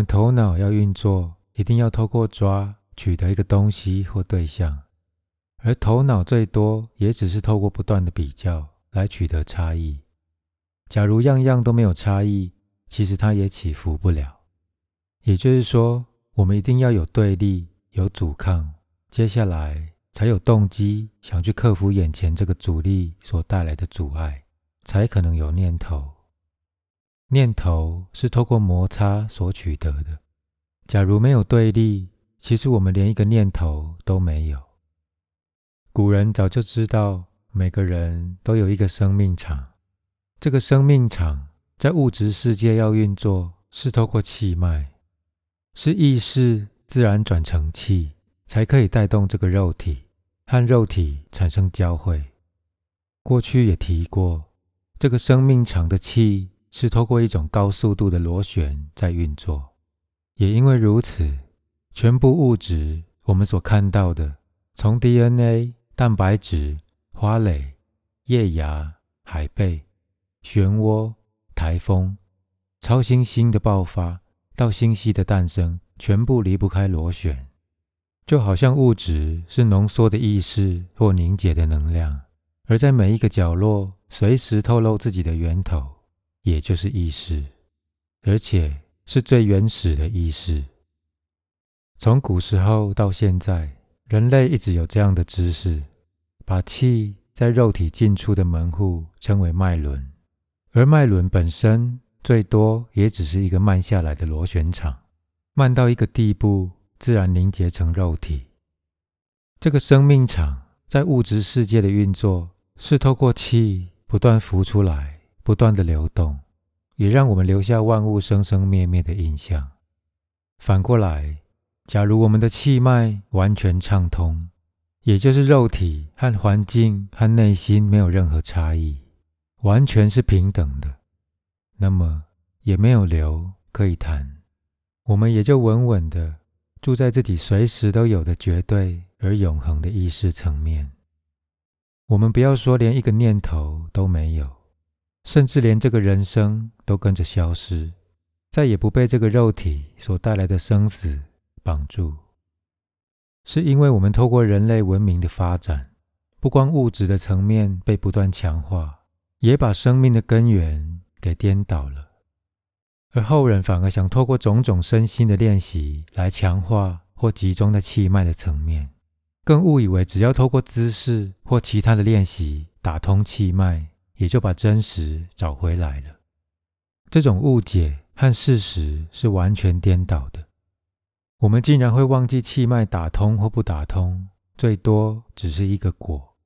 们头脑要运作，一定要透过抓取得一个东西或对象，而头脑最多也只是透过不断的比较来取得差异。假如样样都没有差异，其实它也起伏不了。也就是说，我们一定要有对立、有阻抗，接下来才有动机想去克服眼前这个阻力所带来的阻碍，才可能有念头。念头是透过摩擦所取得的。假如没有对立，其实我们连一个念头都没有。古人早就知道，每个人都有一个生命场。这个生命场在物质世界要运作，是透过气脉，是意识自然转成气，才可以带动这个肉体和肉体产生交汇。过去也提过，这个生命场的气。是透过一种高速度的螺旋在运作，也因为如此，全部物质我们所看到的，从 DNA、蛋白质、花蕾、叶芽、海贝、漩涡、台风、超新星的爆发到星系的诞生，全部离不开螺旋，就好像物质是浓缩的意识或凝结的能量，而在每一个角落随时透露自己的源头。也就是意识，而且是最原始的意识。从古时候到现在，人类一直有这样的知识，把气在肉体进出的门户称为脉轮，而脉轮本身最多也只是一个慢下来的螺旋场，慢到一个地步，自然凝结成肉体。这个生命场在物质世界的运作，是透过气不断浮出来。不断的流动，也让我们留下万物生生灭灭的印象。反过来，假如我们的气脉完全畅通，也就是肉体和环境和内心没有任何差异，完全是平等的，那么也没有流可以谈，我们也就稳稳的住在自己随时都有的绝对而永恒的意识层面。我们不要说连一个念头都没有。甚至连这个人生都跟着消失，再也不被这个肉体所带来的生死绑住，是因为我们透过人类文明的发展，不光物质的层面被不断强化，也把生命的根源给颠倒了。而后人反而想透过种种身心的练习来强化或集中在气脉的层面，更误以为只要透过姿势或其他的练习打通气脉。也就把真实找回来了。这种误解和事实是完全颠倒的。我们竟然会忘记气脉打通或不打通，最多只是一个果，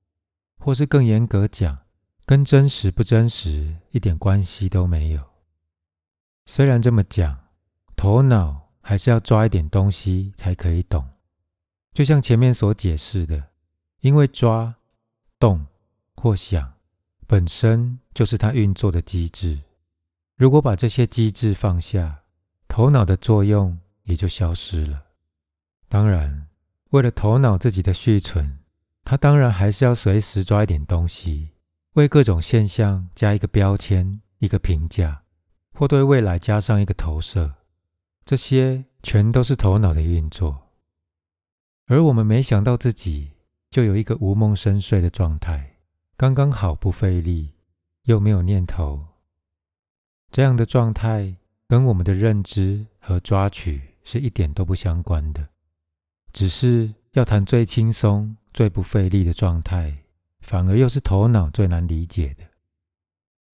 或是更严格讲，跟真实不真实一点关系都没有。虽然这么讲，头脑还是要抓一点东西才可以懂。就像前面所解释的，因为抓、动或想。本身就是它运作的机制。如果把这些机制放下，头脑的作用也就消失了。当然，为了头脑自己的续存，它当然还是要随时抓一点东西，为各种现象加一个标签、一个评价，或对未来加上一个投射。这些全都是头脑的运作。而我们没想到自己就有一个无梦深睡的状态。刚刚好不费力，又没有念头，这样的状态跟我们的认知和抓取是一点都不相关的。只是要谈最轻松、最不费力的状态，反而又是头脑最难理解的。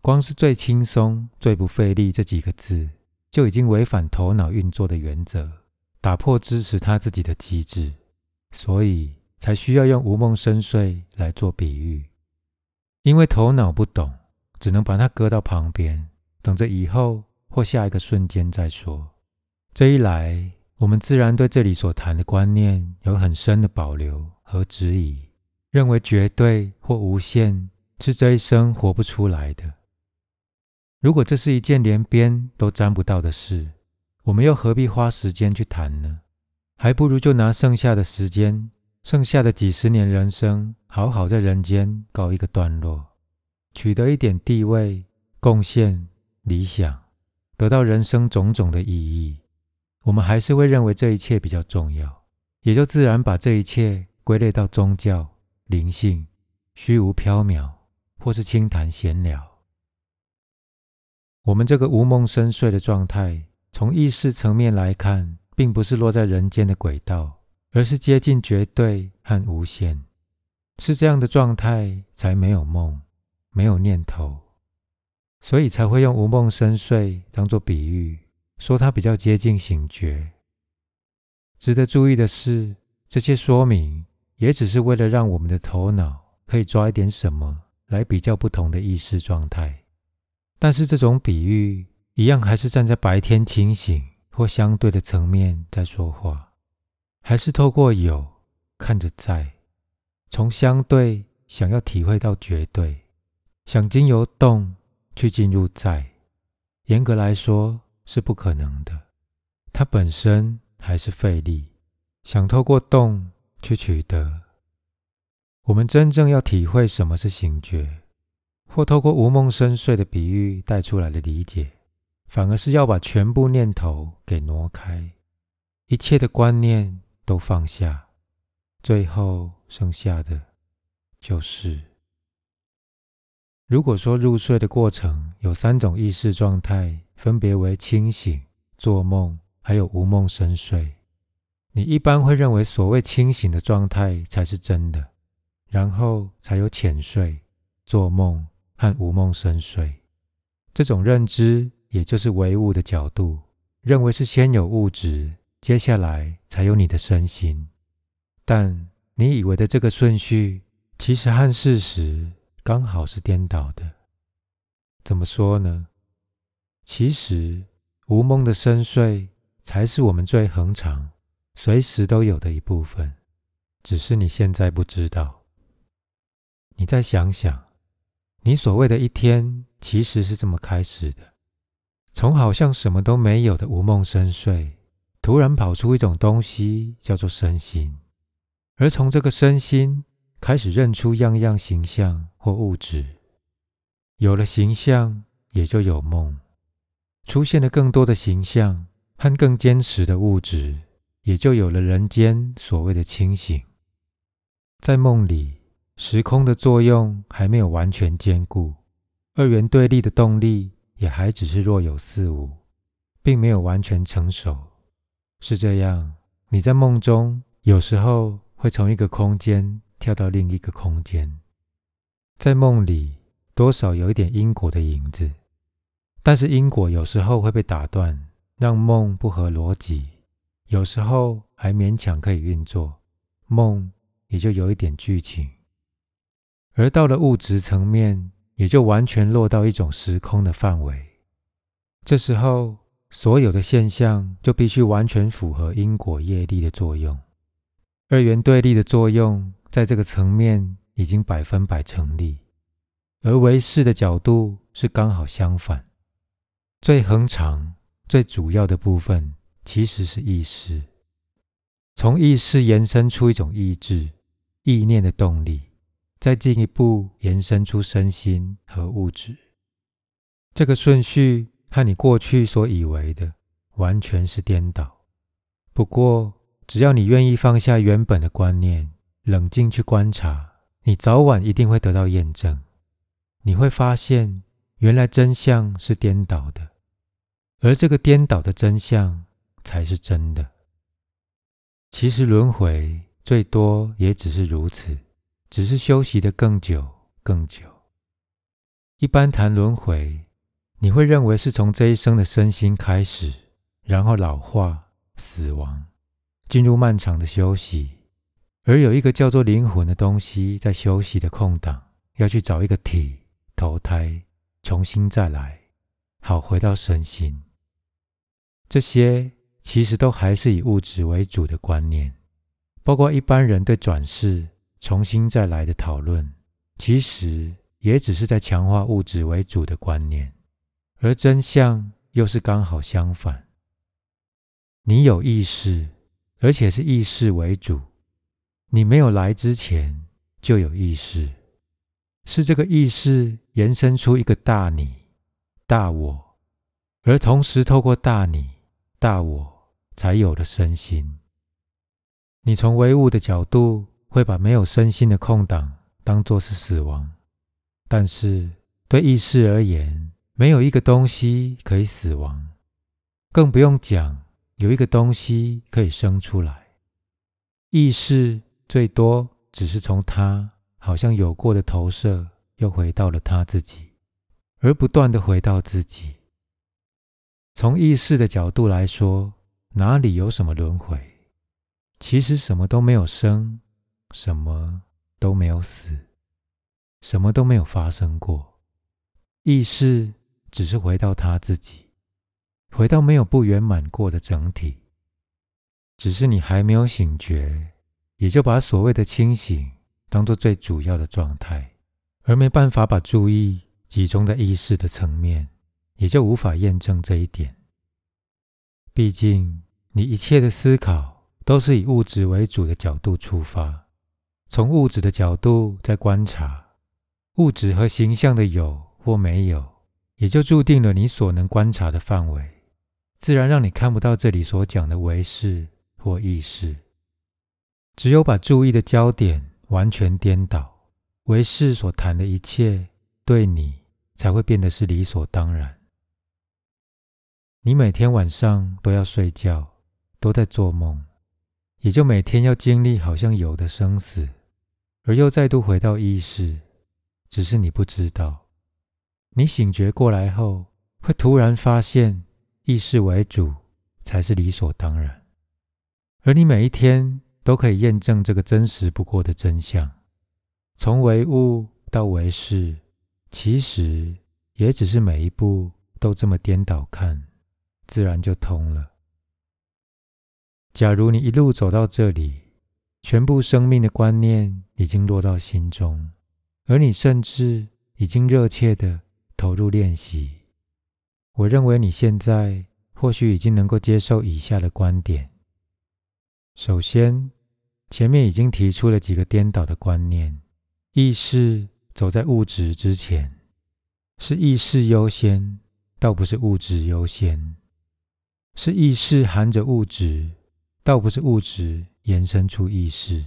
光是“最轻松、最不费力”这几个字，就已经违反头脑运作的原则，打破支持他自己的机制，所以才需要用无梦深睡来做比喻。因为头脑不懂，只能把它搁到旁边，等着以后或下一个瞬间再说。这一来，我们自然对这里所谈的观念有很深的保留和质疑，认为绝对或无限是这一生活不出来的。如果这是一件连边都沾不到的事，我们又何必花时间去谈呢？还不如就拿剩下的时间。剩下的几十年人生，好好在人间告一个段落，取得一点地位、贡献、理想，得到人生种种的意义，我们还是会认为这一切比较重要，也就自然把这一切归类到宗教、灵性、虚无缥缈，或是轻谈闲聊。我们这个无梦深睡的状态，从意识层面来看，并不是落在人间的轨道，而是接近绝对和无限。是这样的状态，才没有梦，没有念头，所以才会用无梦深睡当做比喻，说它比较接近醒觉。值得注意的是，这些说明也只是为了让我们的头脑可以抓一点什么来比较不同的意识状态。但是这种比喻一样还是站在白天清醒或相对的层面在说话，还是透过有看着在。从相对想要体会到绝对，想经由动去进入在，严格来说是不可能的。它本身还是费力。想透过动去取得，我们真正要体会什么是醒觉，或透过无梦深睡的比喻带出来的理解，反而是要把全部念头给挪开，一切的观念都放下。最后剩下的就是，如果说入睡的过程有三种意识状态，分别为清醒、做梦，还有无梦深睡，你一般会认为所谓清醒的状态才是真的，然后才有浅睡、做梦和无梦深睡。这种认知也就是唯物的角度，认为是先有物质，接下来才有你的身心。但你以为的这个顺序，其实和事实刚好是颠倒的。怎么说呢？其实无梦的深睡，才是我们最恒常、随时都有的一部分，只是你现在不知道。你再想想，你所谓的一天，其实是这么开始的：从好像什么都没有的无梦深睡，突然跑出一种东西，叫做身心。而从这个身心开始认出样样形象或物质，有了形象，也就有梦；出现了更多的形象和更坚实的物质，也就有了人间所谓的清醒。在梦里，时空的作用还没有完全兼顾，二元对立的动力也还只是若有似无，并没有完全成熟。是这样，你在梦中有时候。会从一个空间跳到另一个空间，在梦里多少有一点因果的影子，但是因果有时候会被打断，让梦不合逻辑；有时候还勉强可以运作，梦也就有一点剧情。而到了物质层面，也就完全落到一种时空的范围。这时候，所有的现象就必须完全符合因果业力的作用。二元对立的作用，在这个层面已经百分百成立，而唯识的角度是刚好相反。最恒常、最主要的部分其实是意识，从意识延伸出一种意志、意念的动力，再进一步延伸出身心和物质。这个顺序和你过去所以为的完全是颠倒。不过，只要你愿意放下原本的观念，冷静去观察，你早晚一定会得到验证。你会发现，原来真相是颠倒的，而这个颠倒的真相才是真的。其实轮回最多也只是如此，只是休息的更久更久。一般谈轮回，你会认为是从这一生的身心开始，然后老化、死亡。进入漫长的休息，而有一个叫做灵魂的东西在休息的空档，要去找一个体投胎，重新再来，好回到身心。这些其实都还是以物质为主的观念，包括一般人对转世、重新再来的讨论，其实也只是在强化物质为主的观念，而真相又是刚好相反。你有意识。而且是意识为主，你没有来之前就有意识，是这个意识延伸出一个大你、大我，而同时透过大你、大我才有了身心。你从唯物的角度，会把没有身心的空档当作是死亡，但是对意识而言，没有一个东西可以死亡，更不用讲有一个东西可以生出来。意识最多只是从他好像有过的投射，又回到了他自己，而不断的回到自己。从意识的角度来说，哪里有什么轮回？其实什么都没有生，什么都没有死，什么都没有发生过。意识只是回到他自己，回到没有不圆满过的整体。只是你还没有醒觉，也就把所谓的清醒当做最主要的状态，而没办法把注意集中在意识的层面。也就无法验证这一点。毕竟，你一切的思考都是以物质为主的角度出发，从物质的角度在观察物质和形象的有或没有，也就注定了你所能观察的范围，自然让你看不到这里所讲的唯识或意识。只有把注意的焦点完全颠倒，唯识所谈的一切，对你才会变得是理所当然。你每天晚上都要睡觉，都在做梦，也就每天要经历好像有的生死，而又再度回到意识。只是你不知道，你醒觉过来后，会突然发现意识为主才是理所当然。而你每一天都可以验证这个真实不过的真相，从唯物到唯事，其实也只是每一步都这么颠倒看。自然就通了。假如你一路走到这里，全部生命的观念已经落到心中，而你甚至已经热切的投入练习，我认为你现在或许已经能够接受以下的观点。首先，前面已经提出了几个颠倒的观念：意识走在物质之前，是意识优先，倒不是物质优先。是意识含着物质，倒不是物质延伸出意识，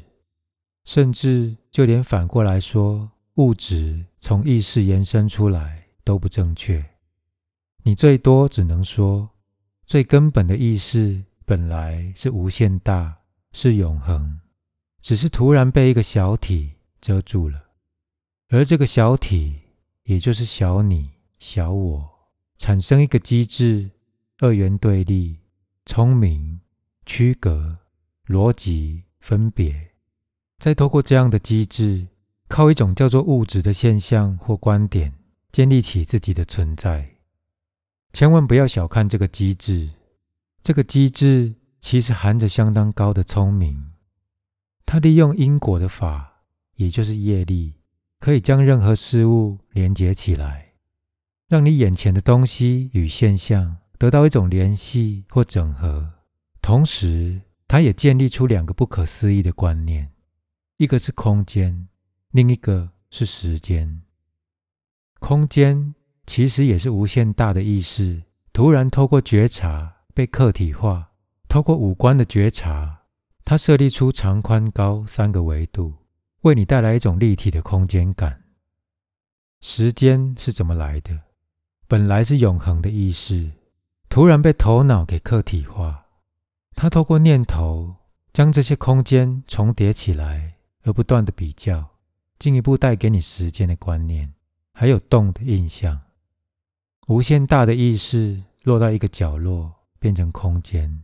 甚至就连反过来说，物质从意识延伸出来都不正确。你最多只能说，最根本的意识本来是无限大，是永恒，只是突然被一个小体遮住了，而这个小体，也就是小你、小我，产生一个机制。二元对立、聪明、区隔、逻辑、分别，再透过这样的机制，靠一种叫做物质的现象或观点，建立起自己的存在。千万不要小看这个机制，这个机制其实含着相当高的聪明。它利用因果的法，也就是业力，可以将任何事物连接起来，让你眼前的东西与现象。得到一种联系或整合，同时，它也建立出两个不可思议的观念：一个是空间，另一个是时间。空间其实也是无限大的意识，突然透过觉察被客体化，透过五官的觉察，它设立出长、宽、高三个维度，为你带来一种立体的空间感。时间是怎么来的？本来是永恒的意识。突然被头脑给客体化，它透过念头将这些空间重叠起来，而不断的比较，进一步带给你时间的观念，还有动的印象。无限大的意识落到一个角落，变成空间；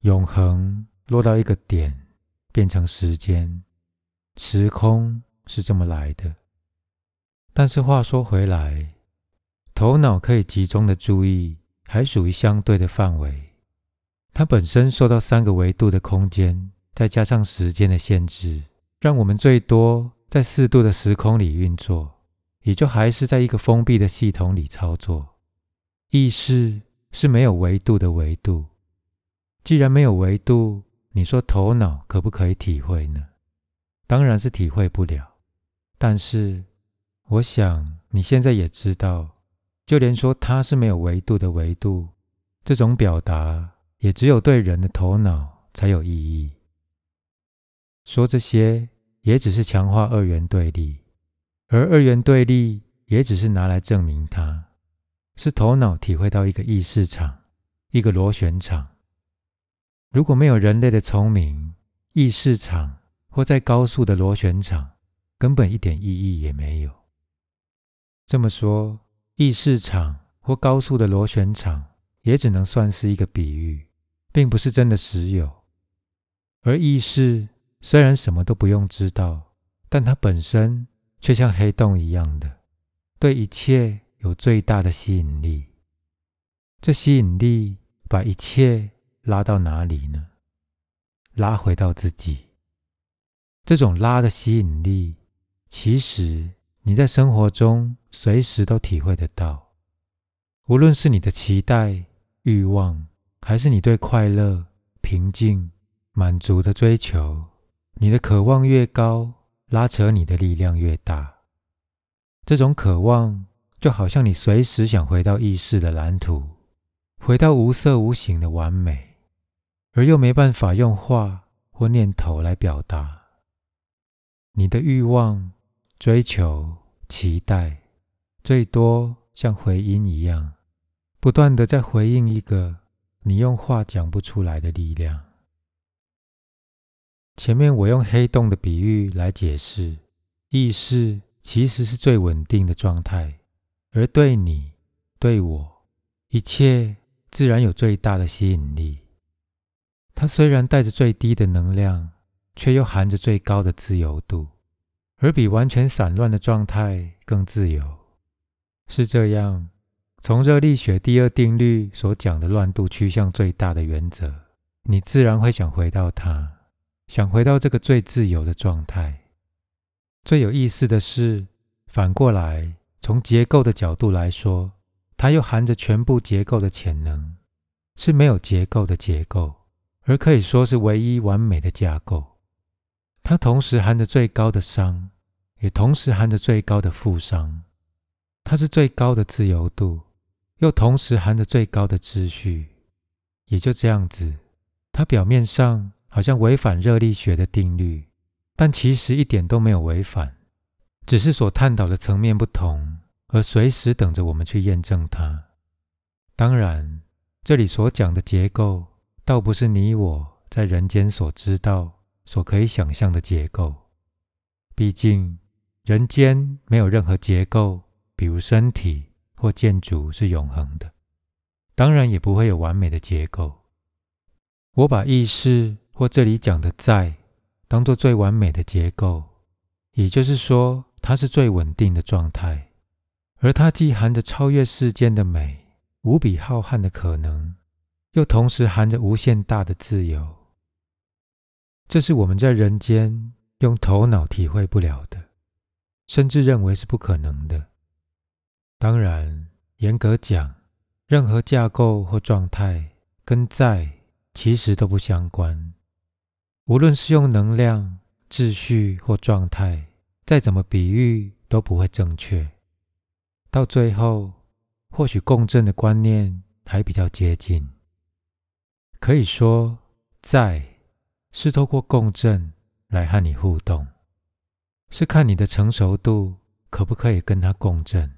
永恒落到一个点，变成时间。时空是这么来的。但是话说回来，头脑可以集中的注意。还属于相对的范围，它本身受到三个维度的空间，再加上时间的限制，让我们最多在四度的时空里运作，也就还是在一个封闭的系统里操作。意识是没有维度的维度，既然没有维度，你说头脑可不可以体会呢？当然是体会不了。但是，我想你现在也知道。就连说它是没有维度的维度，这种表达也只有对人的头脑才有意义。说这些也只是强化二元对立，而二元对立也只是拿来证明它是头脑体会到一个意识场，一个螺旋场。如果没有人类的聪明，意识场或在高速的螺旋场，根本一点意义也没有。这么说，意识场或高速的螺旋场也只能算是一个比喻，并不是真的实有。而意识虽然什么都不用知道，但它本身却像黑洞一样的，对一切有最大的吸引力。这吸引力把一切。拉到哪里呢？拉回到自己。这种拉的吸引力，其实你在生活中随时都体会得到。无论是你的期待、欲望，还是你对快乐、平静、满足的追求，你的渴望越高，拉扯你的力量越大。这种渴望，就好像你随时想回到意识的蓝图，回到无色无形的完美。而又没办法用话或念头来表达，你的欲望、追求、期待，最多像回音一样，不断的在回应一个你用话讲不出来的力量。前面我用黑洞的比喻来解释，意识其实是最稳定的状态，而对你、对我，一切自然有最大的吸引力。它虽然带着最低的能量，却又含着最高的自由度，而比完全散乱的状态更自由。是这样，从热力学第二定律所讲的乱度趋向最大的原则，你自然会想回到它，想回到这个最自由的状态。最有意思的是，反过来从结构的角度来说，它又含着全部结构的潜能，是没有结构的结构。而可以说是唯一完美的架构，它同时含着最高的熵，也同时含着最高的负熵。它是最高的自由度，又同时含着最高的秩序。也就这样子，它表面上好像违反热力学的定律，但其实一点都没有违反，只是所探讨的层面不同，而随时等着我们去验证它。当然，这里所讲的结构。倒不是你我在人间所知道、所可以想象的结构。毕竟，人间没有任何结构，比如身体或建筑是永恒的，当然也不会有完美的结构。我把意识或这里讲的在，当做最完美的结构，也就是说，它是最稳定的状态，而它既含着超越世间的美、无比浩瀚的可能。又同时含着无限大的自由，这是我们在人间用头脑体会不了的，甚至认为是不可能的。当然，严格讲，任何架构或状态跟在其实都不相关。无论是用能量、秩序或状态，再怎么比喻都不会正确。到最后，或许共振的观念还比较接近。可以说，在是透过共振来和你互动，是看你的成熟度可不可以跟它共振。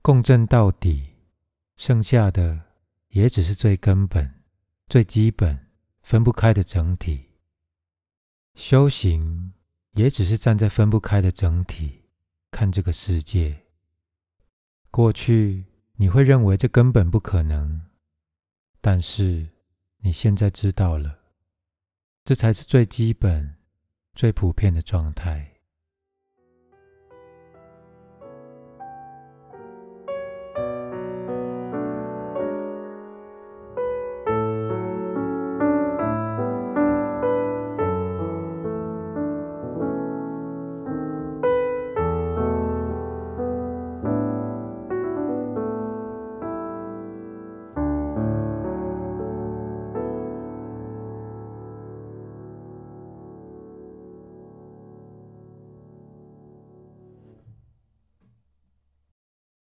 共振到底，剩下的也只是最根本、最基本、分不开的整体。修行也只是站在分不开的整体看这个世界。过去你会认为这根本不可能，但是。你现在知道了，这才是最基本、最普遍的状态。